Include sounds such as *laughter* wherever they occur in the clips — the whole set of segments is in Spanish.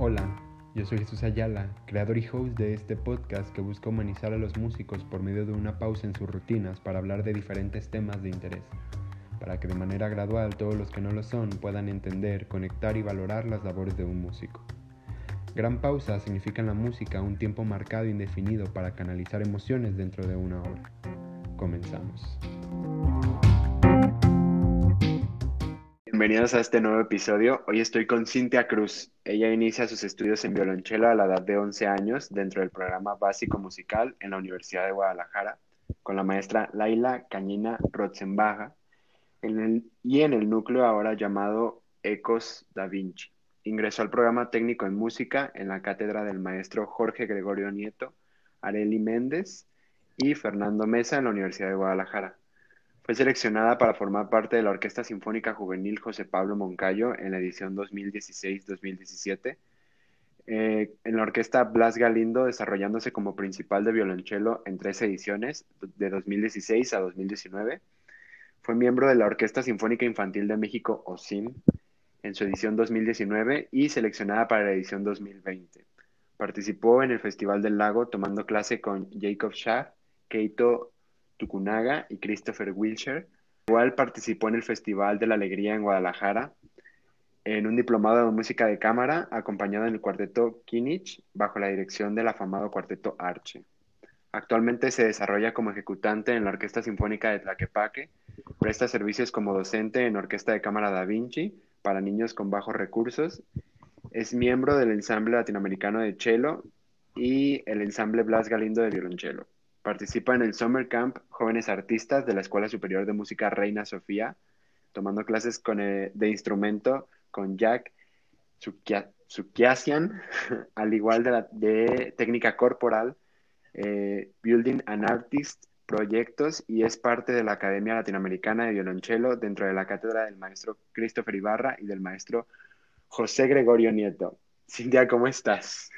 Hola, yo soy Jesús Ayala, creador y host de este podcast que busca humanizar a los músicos por medio de una pausa en sus rutinas para hablar de diferentes temas de interés, para que de manera gradual todos los que no lo son puedan entender, conectar y valorar las labores de un músico. Gran pausa significa en la música un tiempo marcado e indefinido para canalizar emociones dentro de una obra. Comenzamos. Bienvenidos a este nuevo episodio. Hoy estoy con Cintia Cruz. Ella inicia sus estudios en violonchelo a la edad de 11 años dentro del programa básico musical en la Universidad de Guadalajara con la maestra Laila Cañina Rotzenbaja y en el núcleo ahora llamado Ecos da Vinci. Ingresó al programa técnico en música en la cátedra del maestro Jorge Gregorio Nieto, Areli Méndez y Fernando Mesa en la Universidad de Guadalajara. Fue seleccionada para formar parte de la Orquesta Sinfónica Juvenil José Pablo Moncayo en la edición 2016-2017. Eh, en la Orquesta Blas Galindo, desarrollándose como principal de violonchelo en tres ediciones, de 2016 a 2019. Fue miembro de la Orquesta Sinfónica Infantil de México, OSIM, en su edición 2019 y seleccionada para la edición 2020. Participó en el Festival del Lago tomando clase con Jacob Shah, Keito Tucunaga y Christopher Wilshire. Igual participó en el Festival de la Alegría en Guadalajara, en un diplomado de música de cámara, acompañado en el cuarteto Kinich, bajo la dirección del afamado cuarteto Arche. Actualmente se desarrolla como ejecutante en la Orquesta Sinfónica de Tlaquepaque, presta servicios como docente en Orquesta de Cámara Da Vinci para niños con bajos recursos, es miembro del ensamble latinoamericano de cello y el ensamble Blas Galindo de violonchelo. Participa en el Summer Camp Jóvenes Artistas de la Escuela Superior de Música Reina Sofía, tomando clases con, eh, de instrumento con Jack Sukiasian, *laughs* al igual de, la, de técnica corporal, eh, Building an Artist, proyectos y es parte de la Academia Latinoamericana de Violonchelo dentro de la cátedra del maestro Christopher Ibarra y del maestro José Gregorio Nieto. Cintia, ¿cómo estás?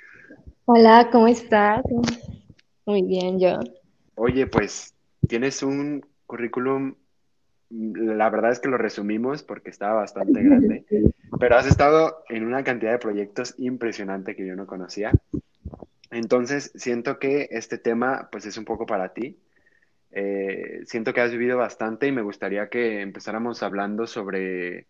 Hola, ¿cómo estás? Muy bien, yo. Oye, pues tienes un currículum, la verdad es que lo resumimos porque estaba bastante *laughs* grande, pero has estado en una cantidad de proyectos impresionante que yo no conocía. Entonces, siento que este tema pues es un poco para ti. Eh, siento que has vivido bastante y me gustaría que empezáramos hablando sobre,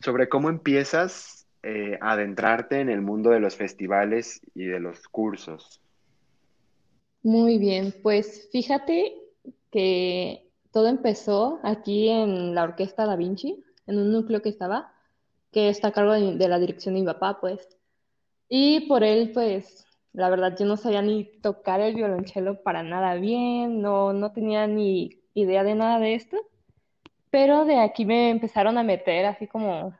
sobre cómo empiezas eh, a adentrarte en el mundo de los festivales y de los cursos. Muy bien, pues fíjate que todo empezó aquí en la Orquesta Da Vinci, en un núcleo que estaba, que está a cargo de, la dirección de mi papá, pues. Y por él, pues, la verdad, yo no sabía ni tocar el violonchelo para nada bien, no, no tenía ni idea de nada de esto, pero de aquí me empezaron a meter así como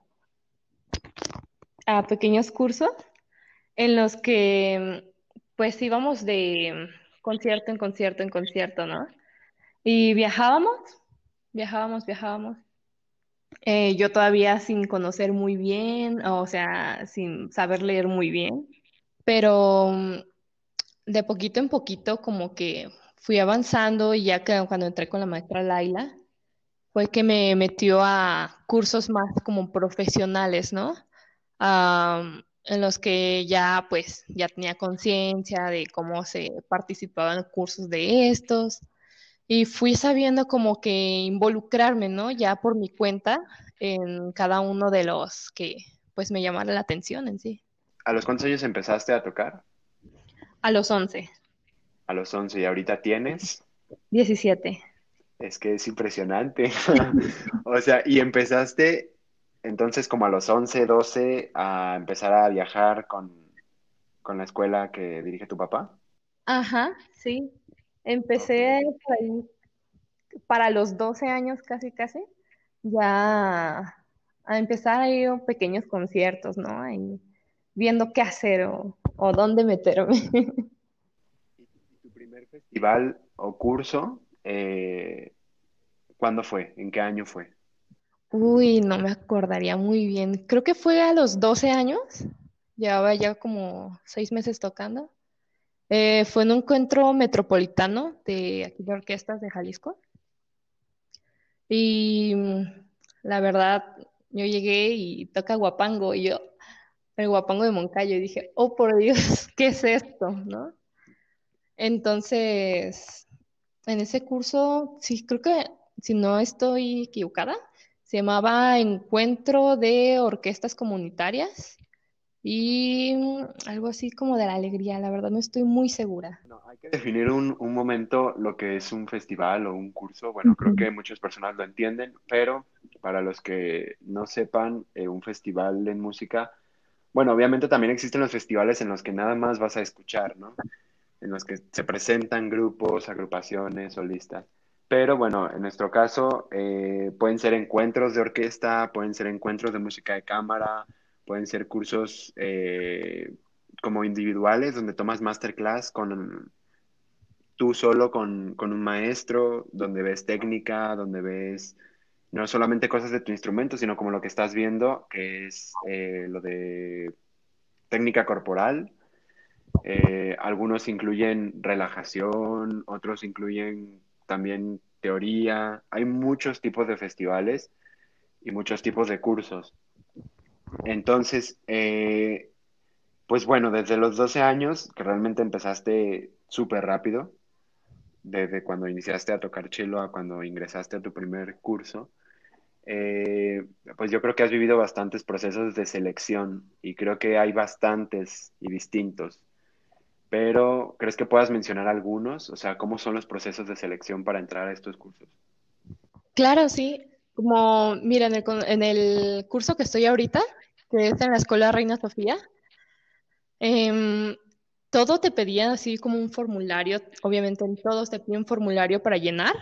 a pequeños cursos en los que pues íbamos de concierto en concierto en concierto, ¿no? Y viajábamos, viajábamos, viajábamos. Eh, yo todavía sin conocer muy bien, o sea, sin saber leer muy bien, pero mm, de poquito en poquito como que fui avanzando y ya que cuando entré con la maestra Laila, fue que me metió a cursos más como profesionales, ¿no? En los que ya pues ya tenía conciencia de cómo se participaba en cursos de estos y fui sabiendo como que involucrarme, ¿no? Ya por mi cuenta en cada uno de los que pues me llamaron la atención en sí. ¿A los cuántos años empezaste a tocar? A los 11. A los 11 y ahorita tienes? 17. Es que es impresionante. *laughs* o sea, y empezaste entonces como a los 11, 12 a empezar a viajar con, la escuela que dirige tu papá. Ajá, sí. Empecé para los 12 años casi, casi, ya a empezar a ir a pequeños conciertos, ¿no? Y viendo qué hacer o, dónde meterme. *laughs* ¿Y tu primer festival o curso, eh, cuándo fue? ¿En qué año fue? Uy, no me acordaría muy bien. Creo que fue a los 12 años. Llevaba ya como seis meses tocando. Eh, fue en un encuentro metropolitano de aquí de orquestas de Jalisco. Y mm, la verdad, yo llegué y toca guapango y yo el guapango de Moncayo y dije, oh por Dios, *laughs* ¿qué es esto? ¿No? Entonces, en ese curso, sí, creo que si no estoy equivocada, se llamaba Encuentro de Orquestas Comunitarias y algo así como de la alegría, la verdad no estoy muy segura. No, hay que definir un, un momento lo que es un festival o un curso. Bueno, creo que muchas personas lo entienden, pero para los que no sepan, eh, un festival en música, bueno, obviamente también existen los festivales en los que nada más vas a escuchar, ¿no? En los que se presentan grupos, agrupaciones, solistas. Pero bueno, en nuestro caso eh, pueden ser encuentros de orquesta, pueden ser encuentros de música de cámara, pueden ser cursos eh, como individuales donde tomas masterclass con tú solo con, con, un maestro, donde ves técnica, donde ves no solamente cosas de tu instrumento, sino como lo que estás viendo, que es eh, lo de técnica corporal. Algunos incluyen relajación, otros incluyen también teoría. Hay muchos tipos de festivales y muchos tipos de cursos. Entonces, eh, pues bueno, desde los 12 años, que realmente empezaste súper rápido, desde cuando iniciaste a tocar chelo a cuando ingresaste a tu primer curso, eh, pues yo creo que has vivido bastantes procesos de selección y creo que hay bastantes y distintos. Pero, ¿crees que puedas mencionar algunos? O sea, ¿cómo son los procesos de selección para entrar a estos cursos? Claro, sí. Como, mira, en el, en el curso que estoy ahorita, que es en la Escuela Reina Sofía, eh, todo te pedía así como un formulario, obviamente en todos te piden un formulario para llenar,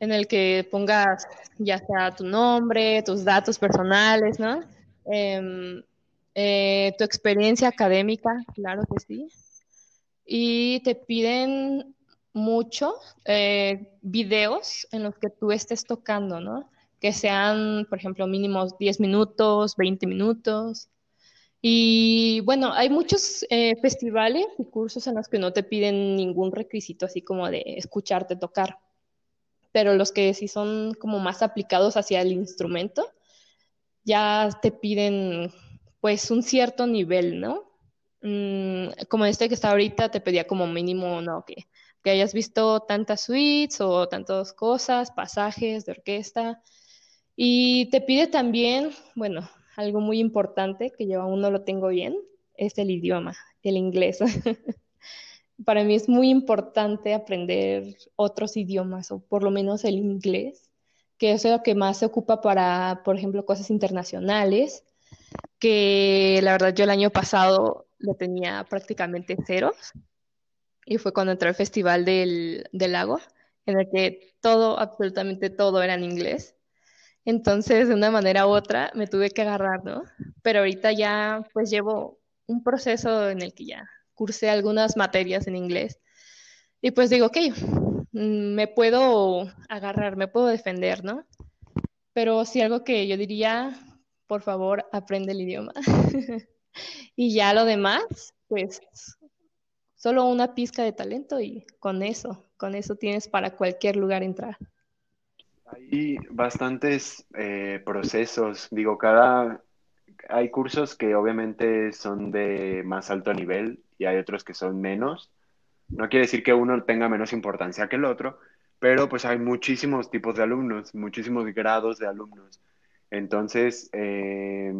en el que pongas ya sea tu nombre, tus datos personales, ¿no? Eh, eh, tu experiencia académica, claro que sí. Y te piden mucho eh, videos en los que tú estés tocando, ¿no? Que sean, por ejemplo, mínimos 10 minutos, 20 minutos. Y bueno, hay muchos eh, festivales y cursos en los que no te piden ningún requisito así como de escucharte tocar, pero los que sí son como más aplicados hacia el instrumento, ya te piden pues un cierto nivel, ¿no? Mm, como este que está ahorita te pedía como mínimo, ¿no? Que, que hayas visto tantas suites o tantas cosas, pasajes de orquesta. Y te pide también, bueno, algo muy importante que yo aún no lo tengo bien, es el idioma, el inglés. *laughs* Para mí es muy importante aprender otros idiomas, o por lo menos el inglés, que es lo que más se ocupa para, por ejemplo, cosas internacionales, que la verdad yo el año pasado lo tenía prácticamente cero, y fue cuando entré al Festival del, del Lago, en el que todo, absolutamente todo era en inglés. Entonces, de una manera u otra, me tuve que agarrar, ¿no? Pero ahorita ya, pues llevo un proceso en el que ya cursé algunas materias en inglés. Y pues digo, ok, mm, me puedo agarrar, me puedo defender, ¿no? Pero sí algo que yo diría, por favor, aprende el idioma. *laughs* y ya lo demás, pues solo una pizca de talento y con eso, con eso tienes para cualquier lugar entrar. Hay bastantes eh, procesos, digo, cada, hay cursos que obviamente son de más alto nivel y hay otros que son menos. No quiere decir que uno tenga menos importancia que el otro, pero pues hay muchísimos tipos de alumnos, muchísimos grados de alumnos. Entonces, eh,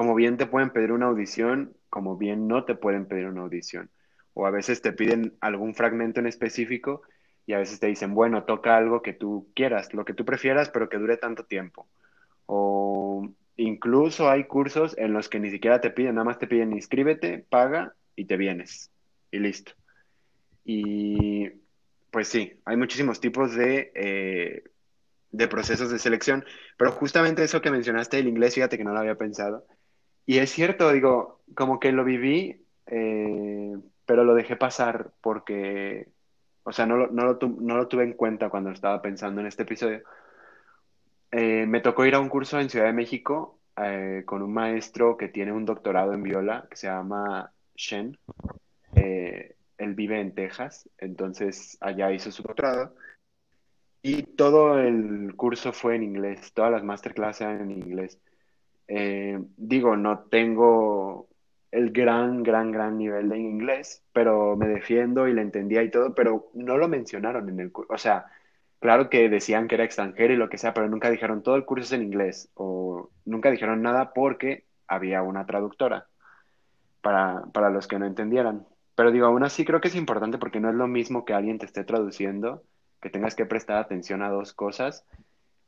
como bien te pueden pedir una audición, como bien no te pueden pedir una audición. O a veces te piden algún fragmento en específico y a veces te dicen, bueno, toca algo que tú quieras, lo que tú prefieras, pero que dure tanto tiempo. O incluso hay cursos en los que ni siquiera te piden, nada más te piden inscríbete, paga y te vienes. Y listo. Y pues sí, hay muchísimos tipos de, eh, de procesos de selección, pero justamente eso que mencionaste el inglés, fíjate que no lo había pensado. Y es cierto, digo, como que lo viví, eh, pero lo dejé pasar porque o sea, no lo, no lo, tuve en cuenta cuando estaba pensando en este episodio. Eh, me tocó ir a un curso en Ciudad de México eh, con un maestro que tiene un doctorado en viola que se llama Shen. Él vive en Texas, entonces allá hizo su doctorado. Y todo el curso fue en inglés, todas las masterclasses eran en inglés. Digo, no tengo el gran, gran, gran nivel de inglés, pero me defiendo y le entendía y todo, pero no lo mencionaron en el curso. O sea, claro que decían que era extranjero y lo que sea, pero nunca dijeron todo el curso es en inglés o nunca dijeron nada porque había una traductora para, para los que no entendieran. Pero digo, aún así creo que es importante porque no es lo mismo que alguien te esté traduciendo, que tengas que prestar atención a dos cosas,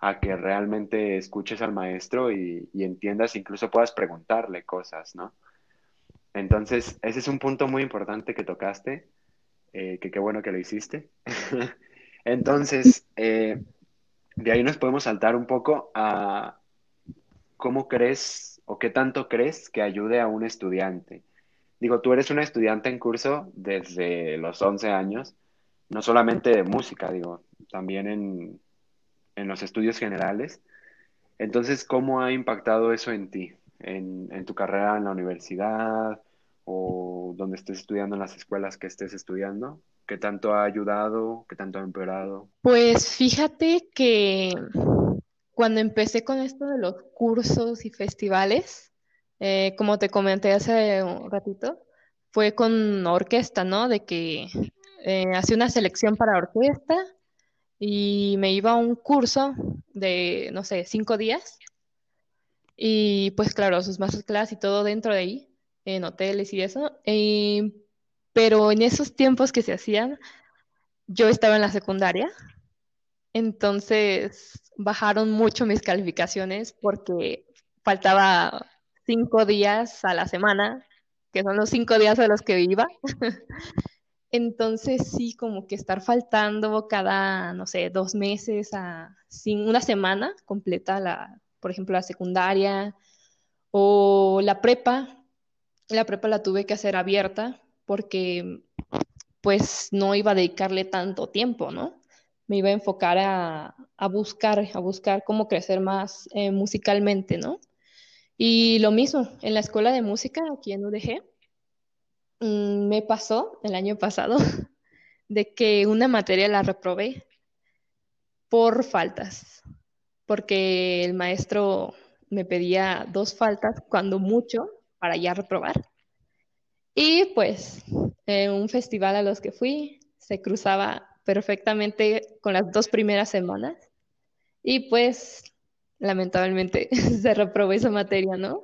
a que realmente escuches al maestro y, y entiendas, incluso puedas preguntarle cosas, ¿no? Entonces, ese es un punto muy importante que tocaste, eh, que qué bueno que lo hiciste. *laughs* Entonces, eh, de ahí nos podemos saltar un poco a cómo crees o qué tanto crees que ayude a un estudiante. Digo, tú eres una estudiante en curso desde los 11 años, no solamente de música, digo, también en, en los estudios generales. Entonces, ¿cómo ha impactado eso en ti? en, tu carrera en la universidad o donde estés estudiando en las escuelas que estés estudiando? ¿Qué tanto ha ayudado? ¿Qué tanto ha empeorado? Pues fíjate que cuando empecé con esto de los cursos y festivales, eh, como te comenté hace un ratito, fue con orquesta, ¿no? De que eh, hacía una selección para orquesta y me iba a un curso de, no sé, cinco días y pues claro, sus masterclass y todo dentro de ahí, en hoteles y eso. Eh, pero en esos tiempos que se hacían, yo estaba en la secundaria, entonces bajaron mucho mis calificaciones porque faltaba cinco días a la semana, que son los cinco días a los que iba. *laughs* Entonces sí, como que estar faltando cada, no sé, dos meses a sin una semana completa la, por ejemplo, la secundaria o la prepa. La prepa la tuve que hacer abierta porque pues no iba a dedicarle tanto tiempo, ¿no? Me iba a enfocar a, buscar, a buscar cómo crecer más eh, musicalmente, ¿no? Y lo mismo, en la escuela de música aquí en UDG, mm, me pasó el año pasado *laughs* de que una materia la reprobé por faltas porque el maestro me pedía dos faltas, cuando mucho, para ya reprobar. Y pues en un festival a los que fui se cruzaba perfectamente con las dos primeras semanas y pues lamentablemente *laughs* se reprobó esa materia, ¿no?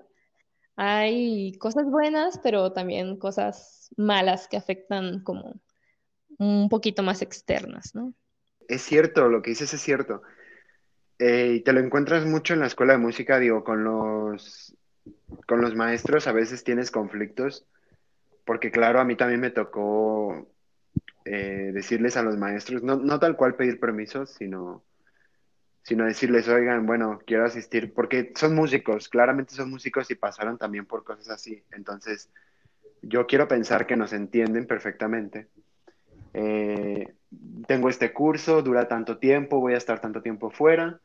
Hay cosas buenas, pero también cosas malas que afectan como un poquito más externas, ¿no? Es cierto, lo que dices es cierto. Eh, y te lo encuentras mucho en la escuela de música, digo, con los, con los maestros a veces tienes conflictos, porque claro, a mí también me tocó eh, decirles a los maestros, no, no tal cual pedir permisos, sino, sino decirles, oigan, bueno, quiero asistir, porque son músicos, claramente son músicos y pasaron también por cosas así. Entonces, yo quiero pensar que nos entienden perfectamente. Eh, tengo este curso, dura tanto tiempo, voy a estar tanto tiempo fuera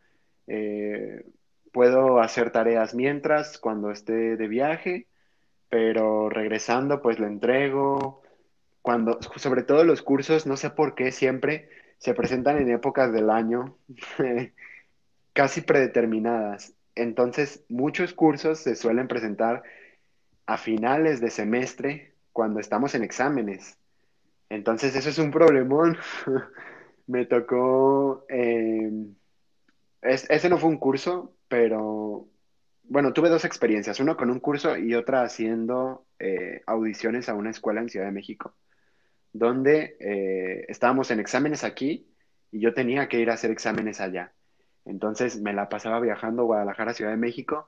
eh, puedo hacer tareas mientras, cuando esté de viaje, pero regresando, pues lo entrego. Cuando, sobre todo los cursos, no sé por qué siempre se presentan en épocas del año *laughs* casi predeterminadas. Entonces, muchos cursos se suelen presentar a finales de semestre cuando estamos en exámenes. Entonces, eso es un problemón. *laughs* Me tocó eh, ese no fue un curso, pero bueno, tuve dos experiencias, uno con un curso y otra haciendo eh, audiciones a una escuela en Ciudad de México, donde eh, estábamos en exámenes aquí y yo tenía que ir a hacer exámenes allá. Entonces me la pasaba viajando Guadalajara, Ciudad de México,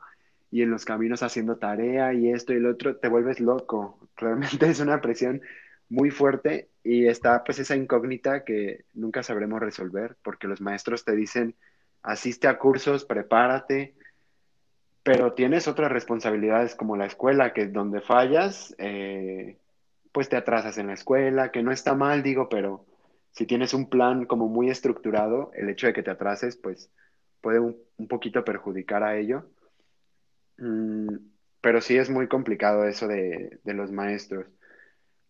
y en los caminos haciendo tarea y esto y lo otro, te vuelves loco. *laughs* Realmente es una presión muy fuerte y está pues esa incógnita que nunca sabremos resolver porque los maestros te dicen asiste a cursos, prepárate, pero tienes otras responsabilidades como la escuela, que donde fallas, eh, pues te atrasas en la escuela, que no está mal, digo, pero si tienes un plan como muy estructurado, el hecho de que te atrases, pues puede un, poquito perjudicar a ello. Mm, pero sí es muy complicado eso de, los maestros,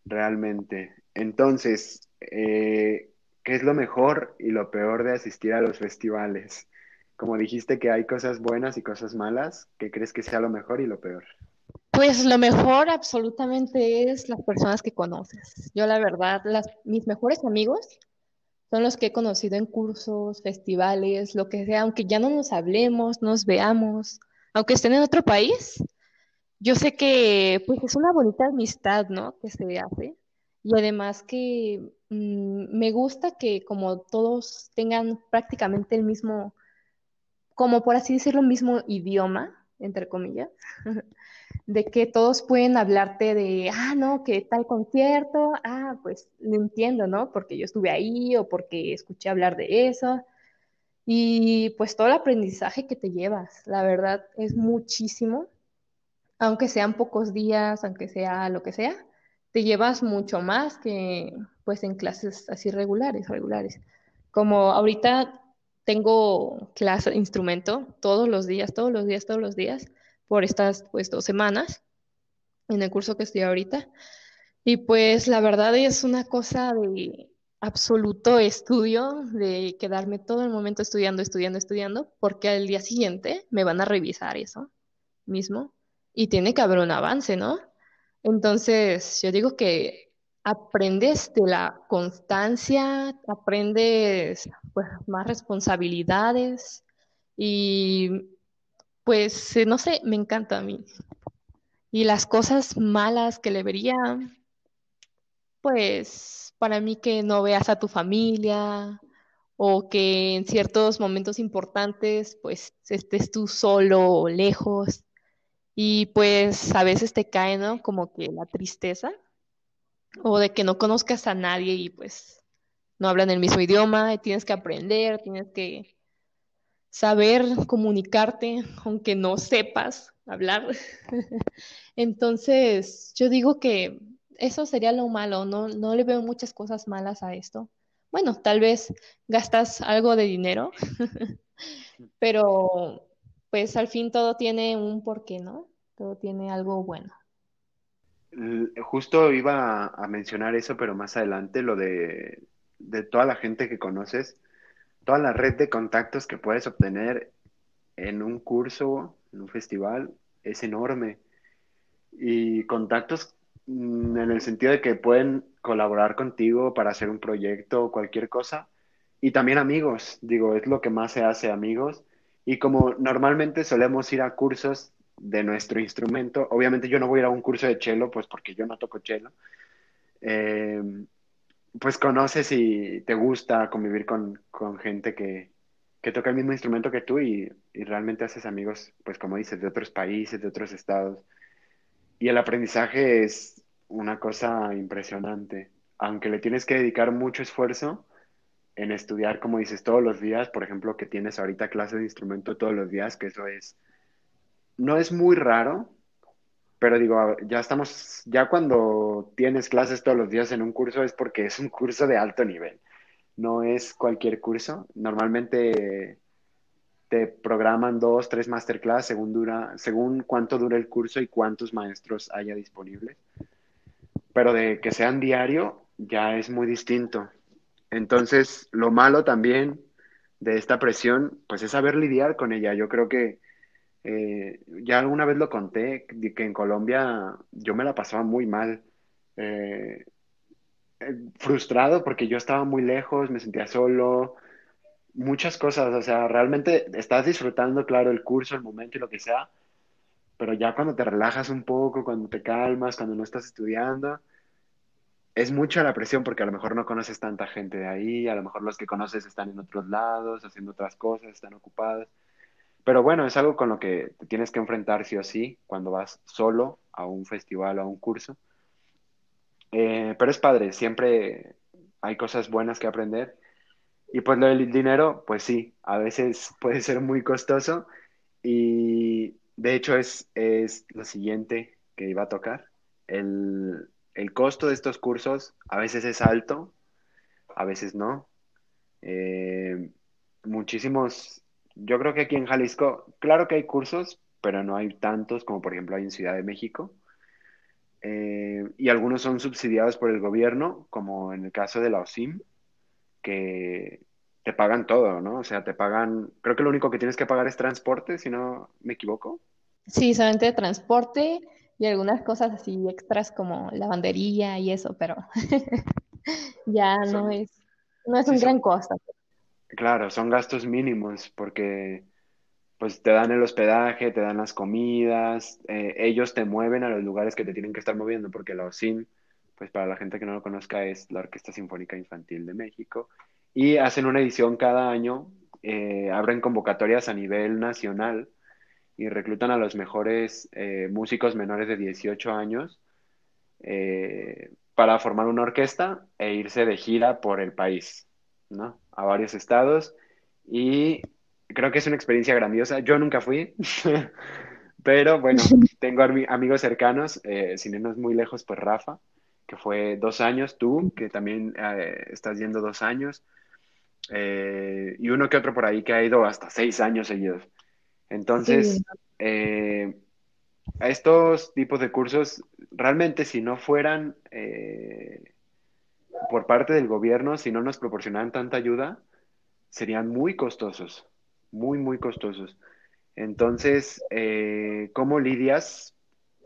realmente. Entonces, eh, ¿Qué es lo mejor y lo peor de asistir a los festivales? Como dijiste que hay cosas buenas y cosas malas, ¿qué crees que sea lo mejor y lo peor? Pues lo mejor absolutamente es las personas que conoces. Yo la verdad, las, mis mejores amigos son los que he conocido en cursos, festivales, lo que sea, aunque ya no nos hablemos, nos veamos, aunque estén en otro país, yo sé que pues es una bonita amistad, ¿no? Que se hace. Y además que mm, me gusta que como todos tengan prácticamente el mismo, como por así decirlo, mismo idioma, entre comillas, *laughs* de que todos pueden hablarte de, ah, no, que tal concierto, ah, pues lo entiendo, ¿no? Porque yo estuve ahí o porque escuché hablar de eso. Y pues todo el aprendizaje que te llevas, la verdad, es muchísimo, aunque sean pocos días, aunque sea lo que sea, te llevas mucho más que pues en clases así regulares, regulares. Como ahorita tengo clase de instrumento todos los días, todos los días, todos los días, por estas pues dos semanas en el curso que estoy ahorita. Y pues la verdad es una cosa de absoluto estudio, de quedarme todo el momento estudiando, estudiando, estudiando, porque al día siguiente me van a revisar eso mismo y tiene que haber un avance, ¿no? Entonces, yo digo que aprendes de la constancia, aprendes pues, más responsabilidades y pues no sé, me encanta a mí. Y las cosas malas que le vería, pues para mí que no veas a tu familia o que en ciertos momentos importantes pues estés tú solo o lejos y pues a veces te cae, ¿no? Como que la tristeza o de que no conozcas a nadie y pues no hablan el mismo idioma tienes que aprender, tienes que saber comunicarte aunque no sepas hablar. *laughs* Entonces, yo digo que eso sería lo malo, no, no le veo muchas cosas malas a esto. Bueno, tal vez gastas algo de dinero, *laughs* pero pues al fin todo tiene un porqué, ¿no? Todo tiene algo bueno. Justo iba a mencionar eso, pero más adelante, lo de, de toda la gente que conoces, toda la red de contactos que puedes obtener en un curso, en un festival, es enorme. Y contactos Mm, en el sentido de que pueden colaborar contigo para hacer un proyecto o cualquier cosa. Y también amigos, digo, es lo que más se hace amigos. Y como normalmente solemos ir a cursos de nuestro instrumento, obviamente yo no voy a ir a un curso de cello, pues porque yo no toco cello, eh, pues conoces y te gusta convivir con, con gente que, que, toca el mismo instrumento que tú y, y realmente haces amigos, pues como dices, de otros países, de otros estados. Y el aprendizaje es una cosa impresionante. Aunque le tienes que dedicar mucho esfuerzo en estudiar, como dices, todos los días, por ejemplo, que tienes ahorita clase de instrumento todos los días, que eso es, no es muy raro, pero digo, ya estamos, ya cuando tienes clases todos los días en un curso es porque es un curso de alto nivel, no es cualquier curso. Normalmente te programan dos, tres masterclass según dura, según cuánto dura el curso y cuántos maestros haya disponibles. Pero de que sean diario ya es muy distinto. Entonces, lo malo también de esta presión, pues es saber lidiar con ella. Yo creo que eh, ya alguna vez lo conté, que en Colombia yo me la pasaba muy mal. Eh, eh, frustrado porque yo estaba muy lejos, me sentía solo, muchas cosas, o sea, realmente estás disfrutando, claro, el curso, el momento y lo que sea, pero ya cuando te relajas un poco, cuando te calmas, cuando no estás estudiando, es mucha la presión porque a lo mejor no conoces tanta gente de ahí, a lo mejor los que conoces están en otros lados, haciendo otras cosas, están ocupados. Pero bueno, es algo con lo que tienes que enfrentar sí o sí cuando vas solo a un festival o a un curso. Eh, pero es padre, siempre hay cosas buenas que aprender y pues lo del dinero, pues sí, a veces *laughs* puede ser muy costoso y de hecho es, es lo siguiente que iba a tocar. El, el costo de estos cursos a veces es alto, a veces no. Eh, muchísimos, yo creo que aquí en Jalisco, claro que hay cursos, pero no hay tantos como por ejemplo hay en Ciudad de México. Eh, y algunos son subsidiados por el gobierno, como en el caso de la OSIM, que te pagan todo, ¿no? O sea, te pagan, creo que lo único que tienes que pagar es transporte, si no me equivoco. Sí, solamente transporte y algunas cosas así extras como lavandería y eso, pero *laughs* ya no es, no es un gran costo. Claro, son gastos mínimos porque pues te dan el hospedaje, te dan las comidas, eh, ellos te mueven a los lugares que te tienen que estar moviendo porque la OSIM, pues para la gente que no lo conozca, es la Orquesta Sinfónica Infantil de México y hacen una edición cada año, eh, abren convocatorias a nivel nacional y reclutan a los mejores eh, músicos menores de 18 años para formar una orquesta e irse de gira por el país, ¿no? A varios estados y creo que es una experiencia grandiosa. Yo nunca fui, *laughs* pero bueno, *laughs* tengo amigos cercanos, eh, sin irnos muy lejos, pues Rafa, que fue dos años, tú, que también eh, estás yendo dos años, eh, y uno que otro por ahí que ha ido hasta seis años seguidos. Entonces, a estos tipos de cursos, realmente si no fueran por parte del gobierno, si no nos proporcionaran tanta ayuda, serían muy costosos muy, muy costosos. Entonces, eh, ¿cómo lidias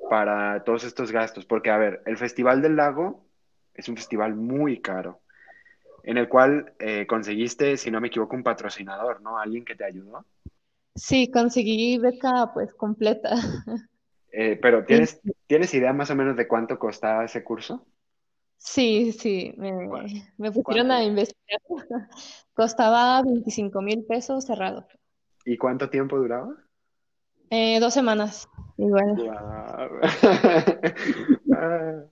para todos estos gastos? Porque, a ver, el Festival del Lago es un festival muy caro, en el cual eh, conseguiste, si no me equivoco, un patrocinador, ¿no? Alguien que te ayudó. Sí, conseguí beca pues completa. Eh, pero ¿tienes, ¿tienes idea más o menos de cuánto costaba ese curso? Sí, sí, me, pusieron a investigar. *laughs* Costaba 25 mil pesos cerrado. ¿Y cuánto tiempo duraba? Eh, dos semanas, igual. *laughs* Ah,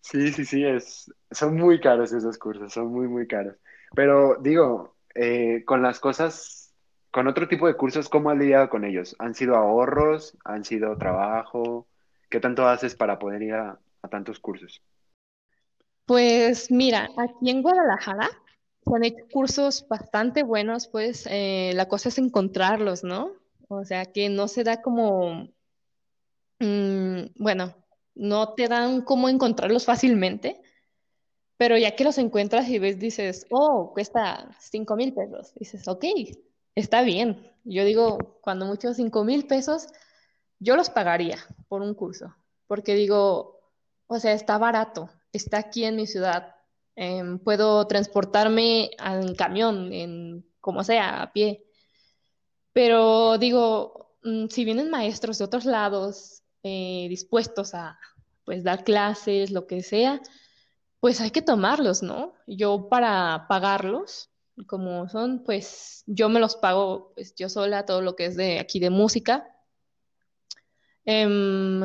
sí, sí, sí, es, son muy caros esos cursos, son muy, muy caros. Pero digo, eh, con las cosas, con otro tipo de cursos, ¿cómo has lidiado con ellos? ¿Han sido ahorros? ¿Han sido trabajo? ¿Qué tanto haces para poder ir a tantos cursos? Pues mira, aquí en Guadalajara se han hecho cursos bastante buenos, pues eh, la cosa es encontrarlos, ¿no? O sea, que no se da como, mm, bueno, no te dan cómo encontrarlos fácilmente, pero ya que los encuentras y ves, dices, oh, cuesta 5 mil pesos. Dices, ok, está bien. Yo digo, cuando mucho 5 mil pesos, yo los pagaría por un curso, porque digo, o sea, está barato está aquí en mi ciudad. Em, puedo transportarme en camión, en como sea, a pie. Pero digo, mm, si vienen maestros de otros lados eh, dispuestos a pues dar clases, lo que sea, pues hay que tomarlos, ¿no? Yo para pagarlos, como son, pues yo me los pago, pues yo sola, todo lo que es de aquí de música. Em,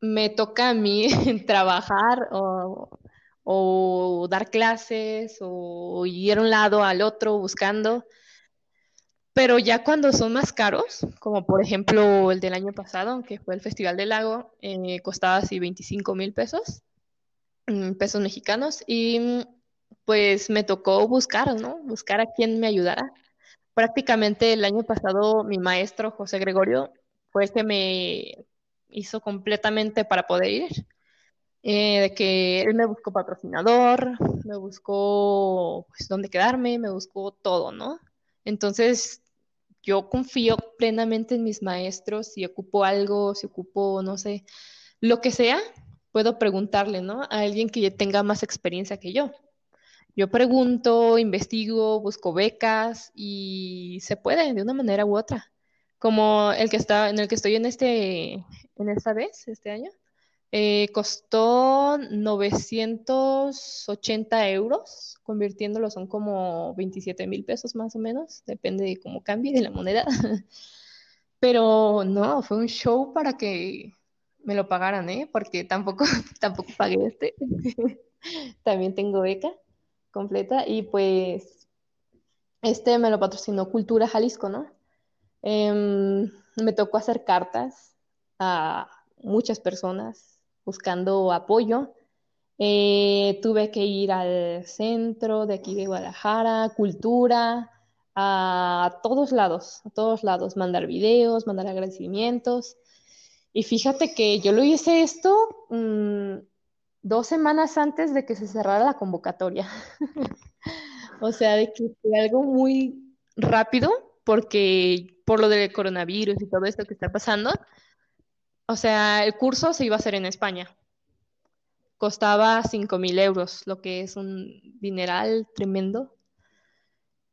me toca a mí *laughs* trabajar o, dar clases o ir a un lado al otro buscando. Pero ya cuando son más caros, como por ejemplo el del año pasado, que fue el Festival del Lago, eh, costaba así 25 mil pesos, mm, pesos mexicanos, y pues me tocó buscar, ¿no? Buscar a quien me ayudara. Prácticamente el año pasado mi maestro José Gregorio fue el que me hizo completamente para poder ir. Eh, de que él me buscó patrocinador, me buscó pues, dónde quedarme, me buscó todo, ¿no? Entonces, yo confío plenamente en mis maestros, si ocupo algo, si ocupo, no sé, lo que sea, puedo preguntarle, ¿no? A alguien que tenga más experiencia que yo. Yo pregunto, investigo, busco becas y se puede de una manera u otra como el que está, en el que estoy en este, en esta vez, este año, eh, costó 980 euros, convirtiéndolo son como 27 mil pesos más o menos, depende de cómo cambie de la moneda. *laughs* Pero no, fue un show para que me lo pagaran, ¿eh? Porque tampoco, *laughs* tampoco pagué este. *laughs* También tengo beca completa y pues este me lo patrocinó Cultura Jalisco, ¿no? Em, me tocó hacer cartas a muchas personas buscando apoyo. Eh, tuve que ir al centro de aquí de Guadalajara, cultura, a todos lados, a todos lados, mandar videos, mandar agradecimientos. Y fíjate que yo lo hice esto mm, dos semanas antes de que se cerrara la convocatoria. *laughs* o sea, de que fue algo muy rápido porque por lo del coronavirus y todo esto que está pasando, o sea, el curso se iba a hacer en España. Costaba 5 mil euros, lo que es un dineral tremendo.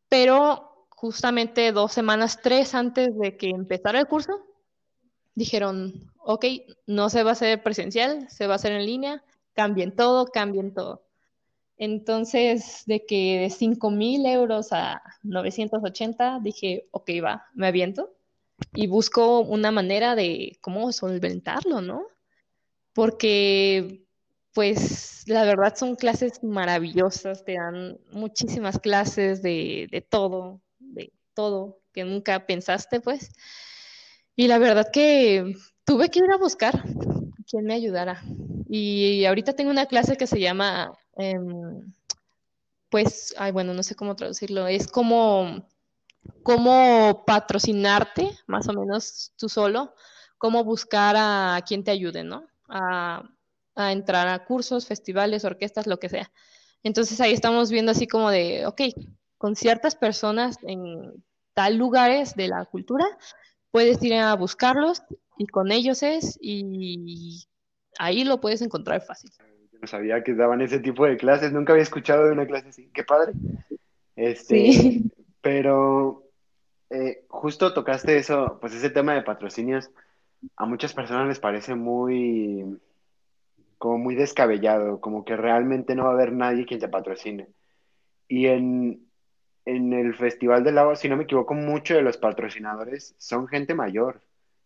Pero justamente dos semanas, tres antes de que empezara el curso, dijeron, ok, no se va a hacer presencial, se va a hacer en línea, cambien todo, cambien todo. Entonces, de que de 5 mil euros a 980, dije, ok, va, me aviento y busco una manera de cómo solventarlo, ¿no? Porque, pues, la verdad son clases maravillosas, te dan muchísimas clases de, de todo, de todo que nunca pensaste, pues. Y la verdad que tuve que ir a buscar quien me ayudara. Y ahorita tengo una clase que se llama, em, pues, ay, bueno, no sé cómo traducirlo, es como, cómo patrocinarte, más o menos tú solo, cómo buscar a quien te ayude, ¿no? A, a entrar a cursos, festivales, orquestas, lo que sea. Entonces ahí estamos viendo así como de, ok, con ciertas personas en tal lugares de la cultura, puedes ir a buscarlos y con ellos es y ahí lo puedes encontrar fácil. Yo no sabía que daban ese tipo de clases, nunca había escuchado de una clase así, qué padre. Este, sí. Pero eh, justo tocaste eso, pues ese tema de patrocinios, a muchas personas les parece muy, como muy descabellado, como que realmente no va a haber nadie quien te patrocine. Y en, en el Festival del Agua, si no me equivoco, muchos de los patrocinadores son gente mayor,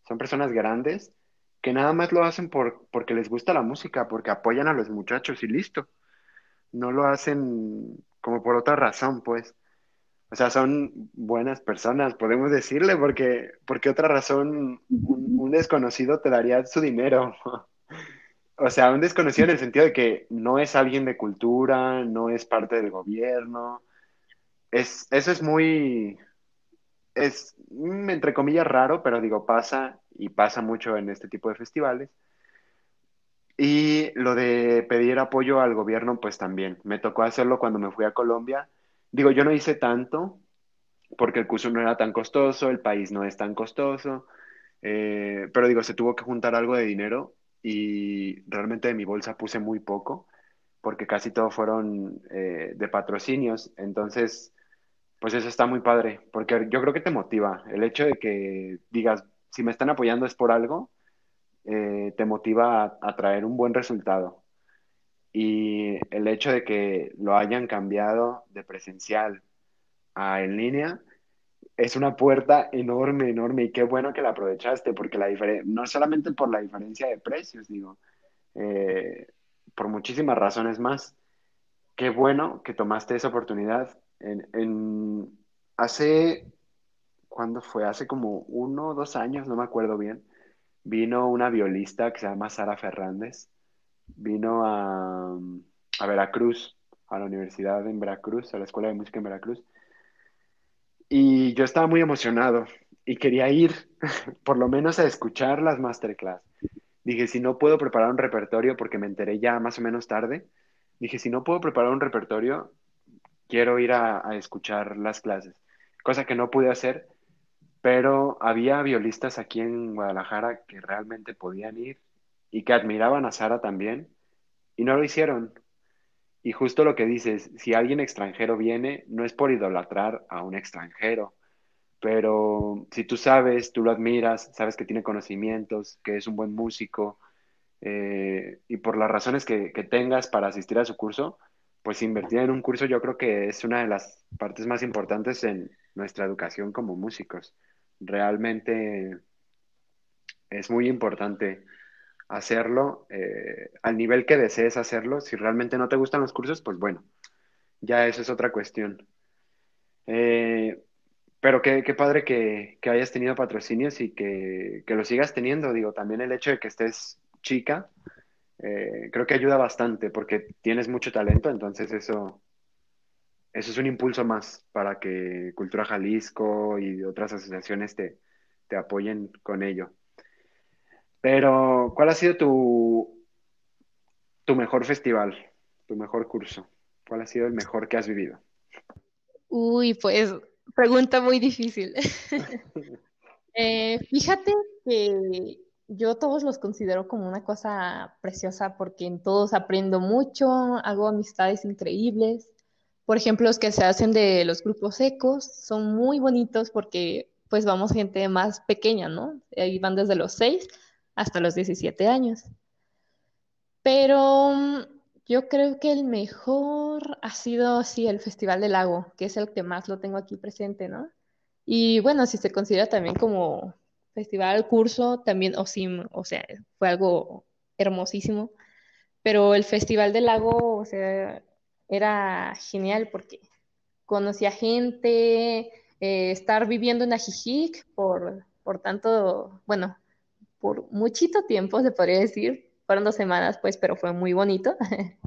son personas grandes que nada más lo hacen por, porque les gusta la música, porque apoyan a los muchachos y listo. No lo hacen como por otra razón, pues. O sea, son buenas personas, podemos decirle, porque, porque otra razón un, un desconocido te daría su dinero. *laughs* o sea, un desconocido en el sentido de que no es alguien de cultura, no es parte del gobierno, es, eso es muy, es mm, entre comillas raro, pero digo, pasa y pasa mucho en este tipo de festivales. Y lo de pedir apoyo al gobierno, pues también. Me tocó hacerlo cuando me fui a Colombia. Digo, yo no hice tanto porque el curso no era tan costoso, el país no es tan costoso, eh, pero digo, se tuvo que juntar algo de dinero y realmente de mi bolsa puse muy poco porque casi todo fueron eh, de patrocinios. Entonces, pues eso está muy padre, porque yo creo que te motiva. El hecho de que digas, si me están apoyando es por algo, eh, te motiva a, traer un buen resultado. Y el hecho de que lo hayan cambiado de presencial a en línea es una puerta enorme, enorme. Y qué bueno que la aprovechaste, porque la no solamente por la diferencia de precios, digo, eh, por muchísimas razones más. Qué bueno que tomaste esa oportunidad en, hace, ¿cuándo fue? Hace como uno o dos años, no me acuerdo bien, vino una violista que se llama Sara Fernández, vino a, a Veracruz, a la universidad en Veracruz, a la Escuela de Música en Veracruz, y yo estaba muy emocionado y quería ir, *laughs* por lo menos a escuchar las masterclass. Dije, si no puedo preparar un repertorio, porque me enteré ya más o menos tarde, dije, si no puedo preparar un repertorio, quiero ir a, escuchar las clases, cosa que no pude hacer, pero había violistas aquí en Guadalajara que realmente podían ir y que admiraban a Sara también y no lo hicieron. Y justo lo que dices, si alguien extranjero viene, no es por idolatrar a un extranjero, pero si tú sabes, tú lo admiras, sabes que tiene conocimientos, que es un buen músico, eh, y por las razones que, que tengas para asistir a su curso, pues invertir en un curso yo creo que es una de las partes más importantes en nuestra educación como músicos. Realmente es muy importante hacerlo eh, al nivel que desees hacerlo. Si realmente no te gustan los cursos, pues bueno, ya eso es otra cuestión. Eh, pero qué, padre que, hayas tenido patrocinios y que, que lo sigas teniendo. Digo, también el hecho de que estés chica, eh, creo que ayuda bastante porque tienes mucho talento, entonces eso, eso es un impulso más para que Cultura Jalisco y otras asociaciones te, te apoyen con ello. Pero, ¿cuál ha sido tu, tu mejor festival, tu mejor curso? ¿Cuál ha sido el mejor que has vivido? Uy, pues pregunta muy difícil. *laughs* Eh, fíjate que yo todos los considero como una cosa preciosa porque en todos aprendo mucho, hago amistades increíbles. Por ejemplo, los que se hacen de los grupos ecos son muy bonitos porque pues vamos gente más pequeña, ¿no? Ahí van desde los 6 hasta los 17 años. Pero mm, yo creo que el mejor ha sido, sí, el Festival del Lago, que es el que más lo tengo aquí presente, ¿no? Y bueno, si se considera también como festival, curso, también OSIM, o sea, fue algo hermosísimo. Pero el Festival del Lago, o sea, era genial porque conocía gente, eh, estar viviendo en Ajijic por, por tanto, bueno, por muchito tiempo, se podría decir, fueron dos semanas, pues, pero fue muy bonito. *laughs*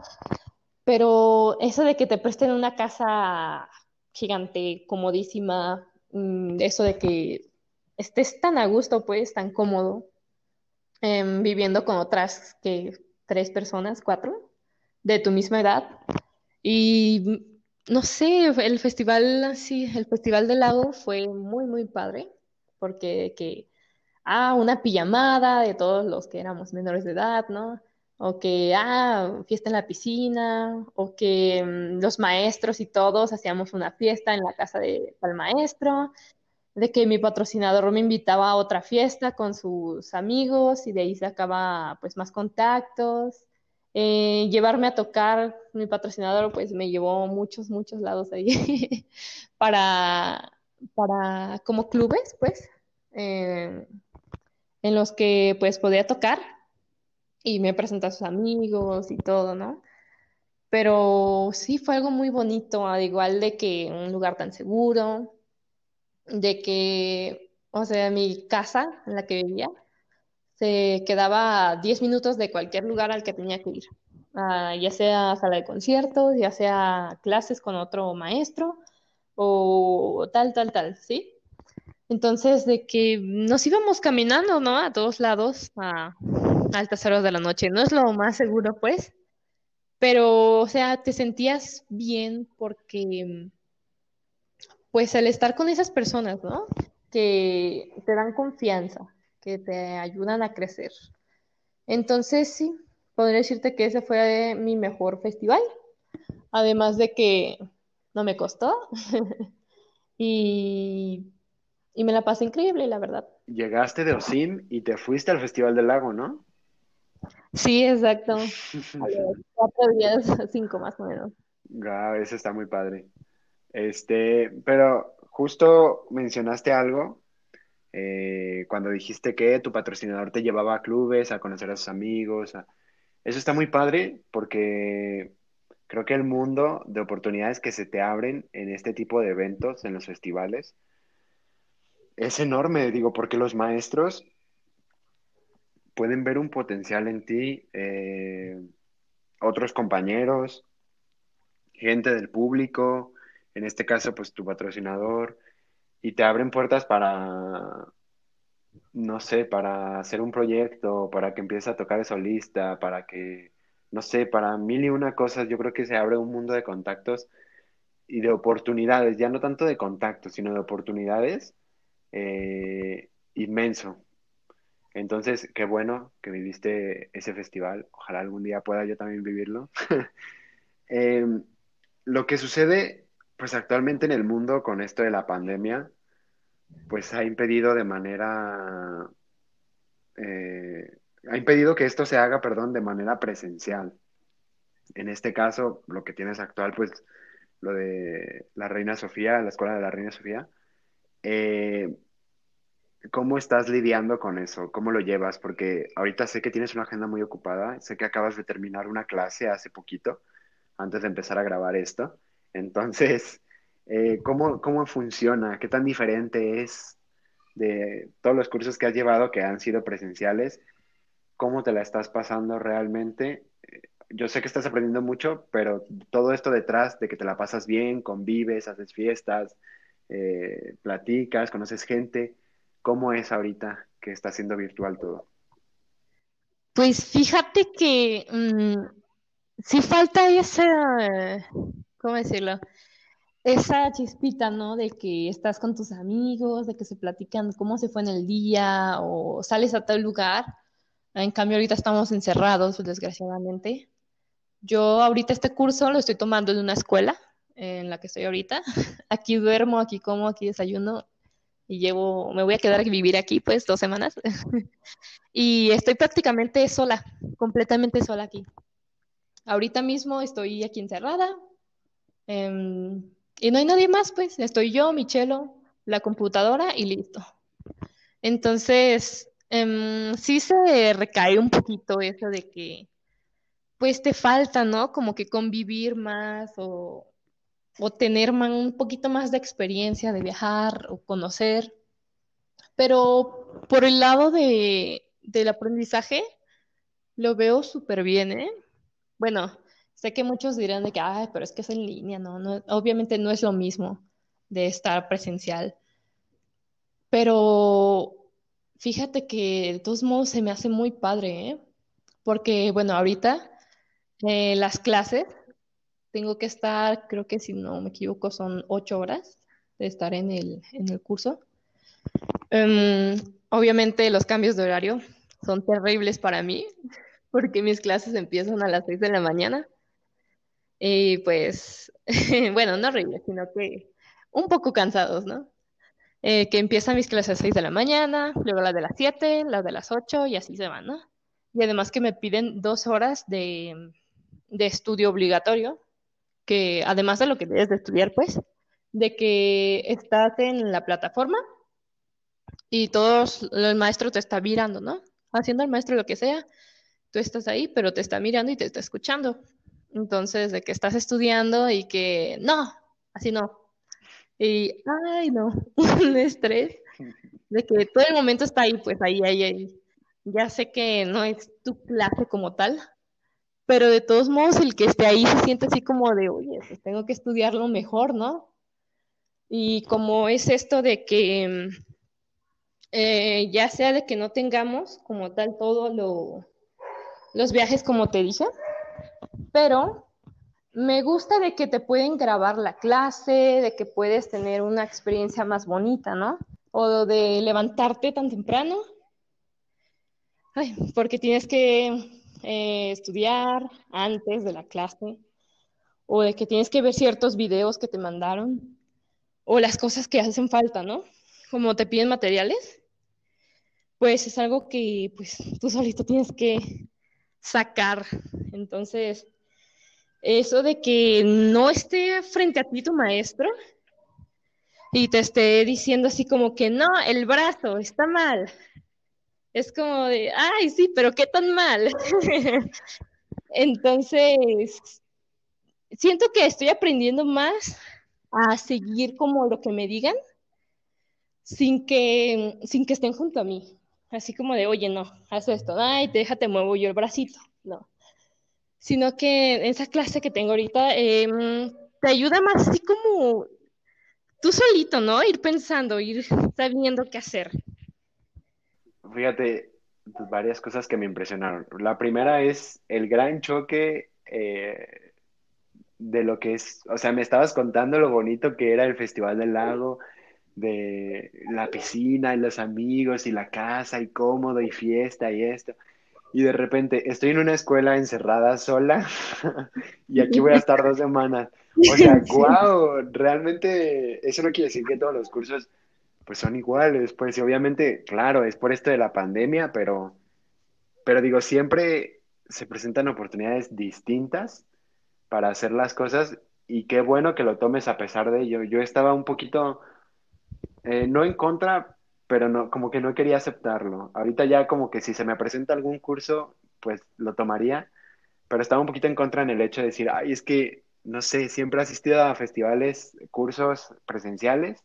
pero eso de que te presten una casa gigante, comodísima, mm, eso de que estés tan a gusto, pues, tan cómodo, em, viviendo con otras que tres personas, cuatro, de tu misma edad. Y no sé, el festival, sí, el festival del lago fue muy, muy padre, porque que, ah, una pijamada de todos los que éramos menores de edad, ¿no? O que, ah, fiesta en la piscina, o que mm, los maestros y todos hacíamos una fiesta en la casa del maestro, de que mi patrocinador me invitaba a otra fiesta con sus amigos y de ahí sacaba pues más contactos. Eh, llevarme a tocar, mi patrocinador pues me llevó muchos, muchos lados ahí *laughs* para, para como clubes pues, eh, en los que pues podía tocar y me presentó a sus amigos y todo, ¿no? Pero sí fue algo muy bonito, al igual de que un lugar tan seguro, de que, o sea, mi casa en la que vivía, se quedaba 10 minutos de cualquier lugar al que tenía que ir, ya sea sala de conciertos, ya sea clases con otro maestro o tal, tal, tal, ¿sí? Entonces, de que nos íbamos caminando, ¿no? A todos lados a altas horas de la noche. No es lo más seguro, pues, pero, o sea, te sentías bien porque, pues, al estar con esas personas, ¿no? Que te dan confianza que te ayudan a crecer. Entonces, sí, podría decirte que ese fue mi mejor festival, además de que no me costó *laughs* y, y, me la pasé increíble, la verdad. Llegaste de Osim y te fuiste al Festival del Lago, ¿no? Sí, exacto. *laughs* cuatro días, *laughs* cinco más o menos. Eso está muy padre. Este, pero justo mencionaste algo eh, cuando dijiste que tu patrocinador te llevaba a clubes, a conocer a sus amigos. Eso está muy padre porque creo que el mundo de oportunidades que se te abren en este tipo de eventos, en los festivales, es enorme, digo, porque los maestros pueden ver un potencial en ti, eh, otros compañeros, gente del público, en este caso, pues tu patrocinador y te abren puertas para, no sé, para hacer un proyecto, para que empieces a tocar de solista, para que, no sé, para mil y una cosas, yo creo que se abre un mundo de contactos y de oportunidades, ya no tanto de contactos, sino de oportunidades eh, inmenso. Entonces, qué bueno que viviste ese festival. Ojalá algún día pueda yo también vivirlo. *laughs* Em, lo que sucede pues actualmente en el mundo con esto de la pandemia, pues ha impedido de manera, eh, ha impedido que esto se haga, perdón, de manera presencial. En este caso, lo que tienes actual, pues lo de la Reina Sofía, la Escuela de la Reina Sofía. Eh, ¿Cómo estás lidiando con eso? ¿Cómo lo llevas? Porque ahorita sé que tienes una agenda muy ocupada, sé que acabas de terminar una clase hace poquito, antes de empezar a grabar esto. Entonces, eh, ¿cómo, ¿cómo funciona? ¿Qué tan diferente es de todos los cursos que has llevado que han sido presenciales? ¿Cómo te la estás pasando realmente? Eh, yo sé que estás aprendiendo mucho, pero todo esto detrás de que te la pasas bien, convives, haces fiestas, eh, platicas, conoces gente, ¿cómo es ahorita que está siendo virtual todo? Pues fíjate que mm, sí falta ese, ¿cómo decirlo? esa chispita, ¿no? De que estás con tus amigos, de que se platican cómo se fue en el día o sales a tal lugar. En cambio, ahorita estamos encerrados, desgraciadamente. Yo ahorita este curso lo estoy tomando en una escuela en la que estoy ahorita. *laughs* Aquí duermo, aquí como, aquí desayuno y llevo, me voy a quedar a vivir aquí pues dos semanas. *laughs* y estoy prácticamente sola, completamente sola aquí. Ahorita mismo estoy aquí encerrada. Em, y no hay nadie más, pues. Estoy yo, Michelo, la computadora y listo. Entonces, em, sí se recae un poquito eso de que, pues te falta, ¿no? Como que convivir más o, tener un poquito más de experiencia de viajar o conocer. Pero por el lado de, del aprendizaje, lo veo súper bien, ¿eh? Bueno, Sé que muchos dirán de que, ay, pero es que es en línea, ¿no? no obviamente no es lo mismo de estar presencial. Pero fíjate que de todos modos se me hace muy padre, ¿eh? Porque, bueno, ahorita eh, las clases tengo que estar, creo que si no me equivoco, son ocho horas de estar en el, en el curso. Em, obviamente los cambios de horario son terribles para mí, *laughs* porque mis clases empiezan a las seis de la mañana y pues, *laughs* bueno, no horrible, sino que un poco cansados, ¿no? Eh, que empiezan mis clases a las 6 de la mañana, luego las de las 7, las de las 8 y así se van, ¿no? Y además que me piden dos horas de, de estudio obligatorio, que además de lo que debes de estudiar, pues, de que estás en la plataforma y todos, el maestro te está mirando, ¿no? Haciendo el maestro lo que sea, tú estás ahí, pero te está mirando y te está escuchando. Entonces, de que estás estudiando y que no, así no. Y, ay, no, *laughs* un estrés de que todo el momento está ahí, pues ahí, ahí, ahí. Ya sé que no es tu clase como tal, pero de todos modos el que esté ahí se siente así como de, oye, pues tengo que estudiarlo mejor, ¿no? Y como es esto de que eh, ya sea de que no tengamos como tal todos los viajes como te dije, pero me gusta de que te pueden grabar la clase, de que puedes tener una experiencia más bonita, ¿no? O de levantarte tan temprano, porque tienes que eh, estudiar antes de la clase, o de que tienes que ver ciertos videos que te mandaron, o las cosas que hacen falta, ¿no? Como te piden materiales, pues es algo que pues tú solito tienes que sacar. Entonces, eso de que no esté frente a ti tu maestro y te esté diciendo así como que no, el brazo está mal. Es como de, ay, sí, pero ¿qué tan mal? *laughs* Entonces, siento que estoy aprendiendo más a seguir como lo que me digan sin que, sin que estén junto a mí. Así como de, oye, no, haz esto, ay, déjate, muevo yo el bracito. No sino que esa clase que tengo ahorita em, te ayuda más así como tú solito, ¿no? Ir pensando, ir sabiendo qué hacer. Fíjate, pues, varias cosas que me impresionaron. La primera es el gran choque eh, de lo que es, o sea, me estabas contando lo bonito que era el Festival del Lago, de la piscina y los amigos y la casa y cómodo y fiesta y esto y de repente estoy en una escuela encerrada sola *laughs* y aquí voy a estar dos semanas. O sea, *laughs* wow, realmente eso no quiere decir que todos los cursos pues son iguales, pues y obviamente, claro, es por esto de la pandemia, pero, pero digo, siempre se presentan oportunidades distintas para hacer las cosas y qué bueno que lo tomes a pesar de ello. Yo estaba un poquito, eh, no en contra, pero no, como que no quería aceptarlo. Ahorita ya como que si se me presenta algún curso, pues lo tomaría, pero estaba un poquito en contra en el hecho de decir, ay, es que, no sé, siempre he asistido a festivales, cursos presenciales,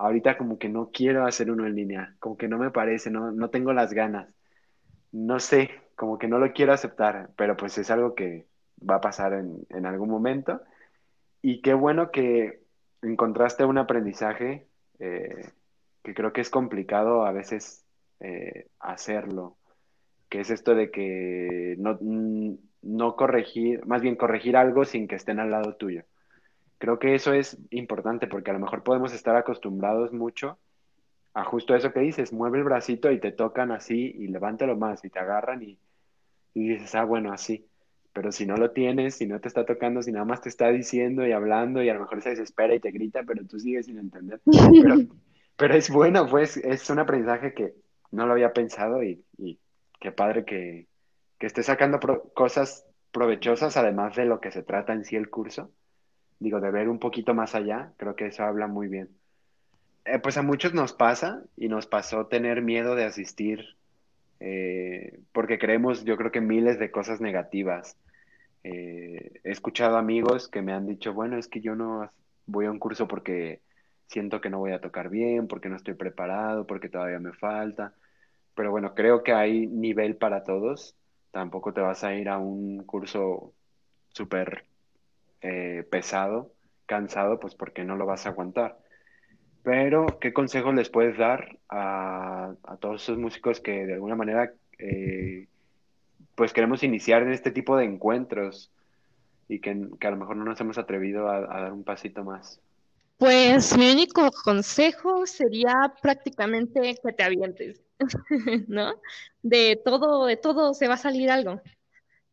ahorita como que no quiero hacer uno en línea, como que no me parece, no, no tengo las ganas, no sé, como que no lo quiero aceptar, pero pues es algo que va a pasar en, en algún momento. Y qué bueno que encontraste un aprendizaje. Eh, que creo que es complicado a veces eh, hacerlo, que es esto de que no, no corregir, más bien corregir algo sin que estén al lado tuyo. Creo que eso es importante porque a lo mejor podemos estar acostumbrados mucho a justo eso que dices, mueve el bracito y te tocan así y levántalo más y te agarran y, y dices, ah, bueno, así. Pero si no lo tienes, si no te está tocando, si nada más te está diciendo y hablando y a lo mejor se desespera y te grita, pero tú sigues sin entender. Pero, *laughs* pero es bueno, pues es un aprendizaje que no lo había pensado y, y qué padre que, que esté sacando pro- cosas provechosas además de lo que se trata en sí el curso. Digo, de ver un poquito más allá, creo que eso habla muy bien. Eh, pues a muchos nos pasa y nos pasó tener miedo de asistir eh, porque creemos, yo creo que miles de cosas negativas. Eh, he escuchado amigos que me han dicho, bueno, es que yo no voy a un curso porque siento que no voy a tocar bien, porque no estoy preparado, porque todavía me falta. Pero bueno, creo que hay nivel para todos. Tampoco te vas a ir a un curso súper eh, pesado, cansado, pues porque no lo vas a aguantar. Pero, ¿qué consejos les puedes dar a, todos esos músicos que de alguna manera eh, pues queremos iniciar en este tipo de encuentros y que, que a lo mejor no nos hemos atrevido a, a dar un pasito más? Pues mi único consejo sería prácticamente que te avientes, *laughs* ¿no? De todo, de todo se va a salir algo.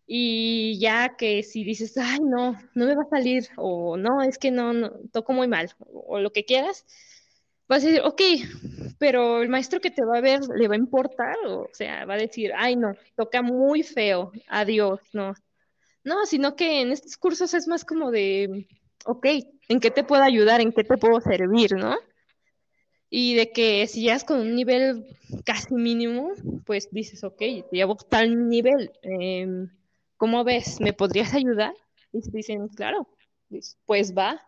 Y ya que si dices, ay, no, no me va a salir, o no, es que no, no, toco muy mal, o, lo que quieras, vas a decir, ok, pero el maestro que te va a ver le va a importar, o sea, va a decir, ay, no, toca muy feo, adiós, no. No, sino que en estos cursos es más como de, ok, ¿en qué te puedo ayudar? ¿En qué te puedo servir? ¿No? Y de que si llegas con un nivel casi mínimo, pues dices, ok, llevo tal nivel, eh, ¿cómo ves? ¿Me podrías *laughs* ayudar? Y dicen, claro, pues va.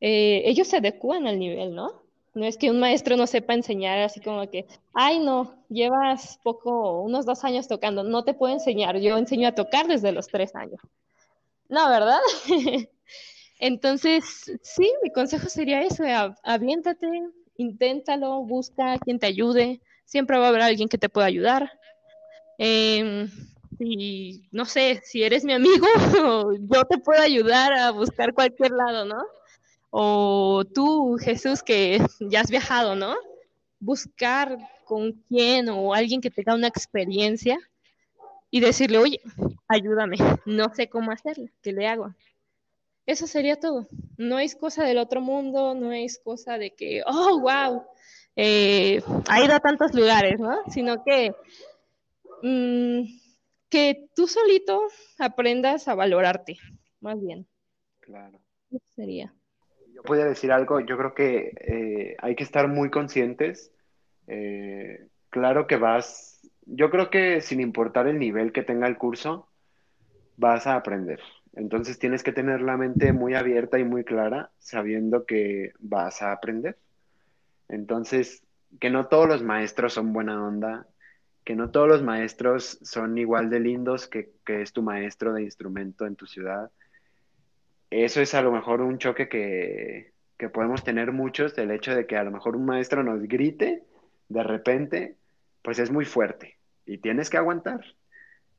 Eh, ellos se adecúan al nivel, ¿no? No es que un maestro no sepa enseñar así como que, ay, no, llevas poco, unos dos años tocando, no te puedo enseñar, yo enseño a tocar desde los tres años. No, ¿verdad? *laughs* Entonces, sí, mi consejo sería eso, a- aviéntate, inténtalo, busca a quien te ayude, siempre va a haber alguien que te pueda ayudar. Em, y no sé, si eres mi amigo, *laughs* yo te puedo ayudar a buscar cualquier lado, ¿no? O tú, Jesús, que *laughs* ya has viajado, ¿no? Buscar con quién o alguien que tenga una experiencia y decirle, oye, ayúdame, no sé cómo hacerlo, ¿qué le hago? Eso sería todo. No es cosa del otro mundo, no es cosa de que, oh, wow, eh, ha ido a tantos lugares, ¿no? Sino que, mm, que tú solito aprendas a valorarte, más bien. Claro. Eso sería. Yo podría decir algo, yo creo que eh, hay que estar muy conscientes. Eh, claro que vas, yo creo que sin importar el nivel que tenga el curso, vas a aprender. Entonces tienes que tener la mente muy abierta y muy clara, sabiendo que vas a aprender. Entonces, que no todos los maestros son buena onda, que no todos los maestros son igual de lindos que, es tu maestro de instrumento en tu ciudad. Eso es a lo mejor un choque que, que podemos tener muchos, el hecho de que a lo mejor un maestro nos grite de repente, pues es muy fuerte y tienes que aguantar.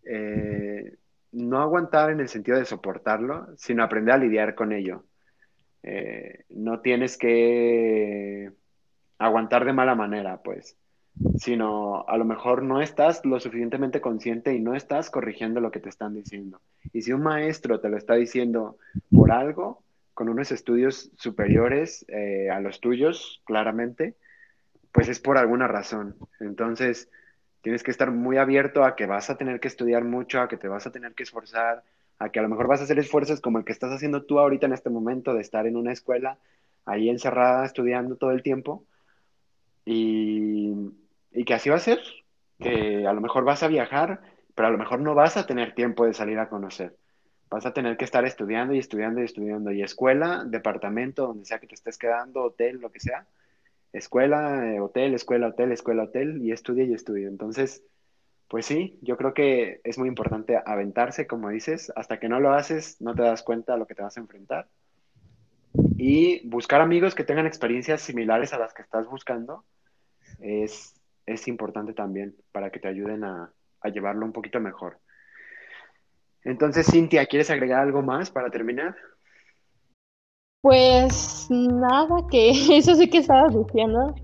Eh, no aguantar en el sentido de soportarlo, sino aprender a lidiar con ello. Eh, no tienes que aguantar de mala manera, pues, sino a lo mejor no estás lo suficientemente consciente y no estás corrigiendo lo que te están diciendo. Y si un maestro te lo está diciendo por algo, con unos estudios superiores eh, a los tuyos, claramente, pues es por alguna razón. Entonces, tienes que estar muy abierto a que vas a tener que estudiar mucho, a que te vas a tener que esforzar, a que a lo mejor vas a hacer esfuerzos como el que estás haciendo tú ahorita en este momento, de estar en una escuela ahí encerrada estudiando todo el tiempo y, y que así va a ser, que a lo mejor vas a viajar, pero a lo mejor no vas a tener tiempo de salir a conocer. Vas a tener que estar estudiando y estudiando y estudiando. Y escuela, departamento, donde sea que te estés quedando, hotel, lo que sea. Escuela, eh, hotel, escuela, hotel, escuela, hotel, y estudia y estudia. Entonces, pues sí, yo creo que es muy importante aventarse, como dices. Hasta que no lo haces, no te das cuenta de lo que te vas a enfrentar. Y buscar amigos que tengan experiencias similares a las que estás buscando es, es importante también para que te ayuden a, a llevarlo un poquito mejor. Entonces, Cintia, ¿quieres agregar algo más para terminar? Pues nada, que *laughs* eso sí que estabas diciendo,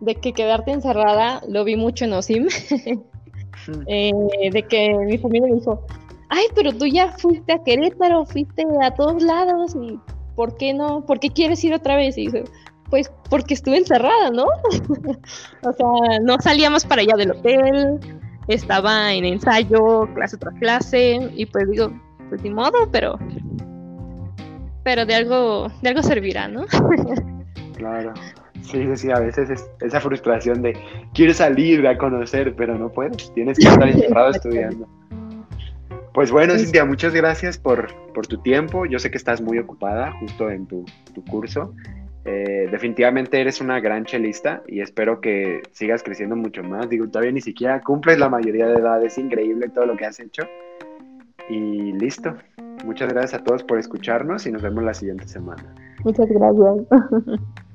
de que quedarte encerrada, lo vi mucho en Osim, *laughs* eh, de que mi familia me dijo, ay, pero tú ya fuiste a Querétaro, fuiste a todos lados, y ¿por qué no? ¿Por qué quieres ir otra vez? Y dice, pues porque estuve encerrada, ¿no? *laughs* o sea, no salíamos para allá del hotel, estaba en ensayo, clase tras clase, y pues digo, pues ni modo, pero pero de algo, de algo servirá, ¿no? *laughs* claro. Sí, sí, a veces es esa frustración de quiero salir a conocer, pero no puedes, tienes que estar encerrado *laughs* estudiando. Pues bueno, Cintia, muchas gracias por, por, tu tiempo. Yo sé que estás muy ocupada justo en tu, tu curso. Eh, definitivamente eres una gran chelista y espero que sigas creciendo mucho más. Digo, todavía ni siquiera cumples la mayoría de edad, es increíble todo lo que has hecho. Y listo. Muchas gracias a todos por escucharnos y nos vemos la siguiente semana. Muchas gracias. *laughs*